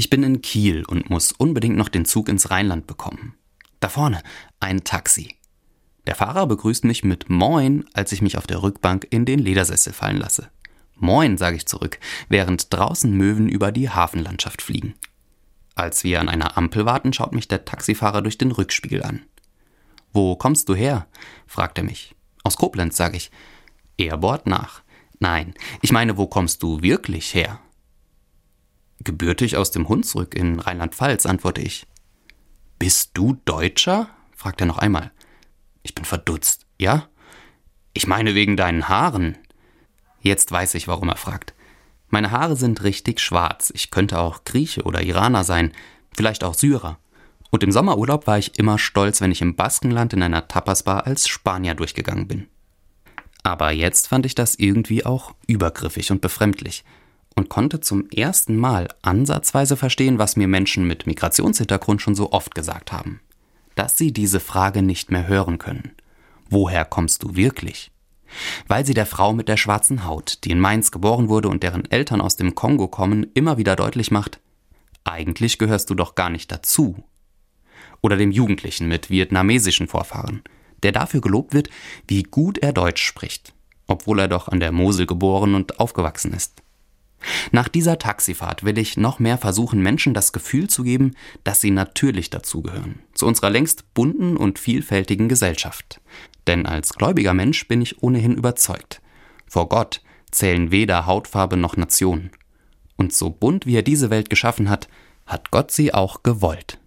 Ich bin in Kiel und muss unbedingt noch den Zug ins Rheinland bekommen. Da vorne ein Taxi. Der Fahrer begrüßt mich mit Moin, als ich mich auf der Rückbank in den Ledersessel fallen lasse. Moin, sage ich zurück, während draußen Möwen über die Hafenlandschaft fliegen. Als wir an einer Ampel warten, schaut mich der Taxifahrer durch den Rückspiegel an. Wo kommst du her? fragt er mich. Aus Koblenz, sage ich. Er bohrt nach. Nein, ich meine, wo kommst du wirklich her? Gebürtig aus dem Hunsrück in Rheinland-Pfalz, antworte ich. Bist du Deutscher? fragt er noch einmal. Ich bin verdutzt. Ja? Ich meine wegen deinen Haaren. Jetzt weiß ich, warum er fragt. Meine Haare sind richtig schwarz. Ich könnte auch Grieche oder Iraner sein, vielleicht auch Syrer. Und im Sommerurlaub war ich immer stolz, wenn ich im Baskenland in einer Tapasbar als Spanier durchgegangen bin. Aber jetzt fand ich das irgendwie auch übergriffig und befremdlich und konnte zum ersten Mal ansatzweise verstehen, was mir Menschen mit Migrationshintergrund schon so oft gesagt haben. Dass sie diese Frage nicht mehr hören können. Woher kommst du wirklich? Weil sie der Frau mit der schwarzen Haut, die in Mainz geboren wurde und deren Eltern aus dem Kongo kommen, immer wieder deutlich macht, eigentlich gehörst du doch gar nicht dazu. Oder dem Jugendlichen mit vietnamesischen Vorfahren, der dafür gelobt wird, wie gut er Deutsch spricht, obwohl er doch an der Mosel geboren und aufgewachsen ist. Nach dieser Taxifahrt will ich noch mehr versuchen, Menschen das Gefühl zu geben, dass sie natürlich dazugehören, zu unserer längst bunten und vielfältigen Gesellschaft. Denn als gläubiger Mensch bin ich ohnehin überzeugt. Vor Gott zählen weder Hautfarbe noch Nation. Und so bunt wie er diese Welt geschaffen hat, hat Gott sie auch gewollt.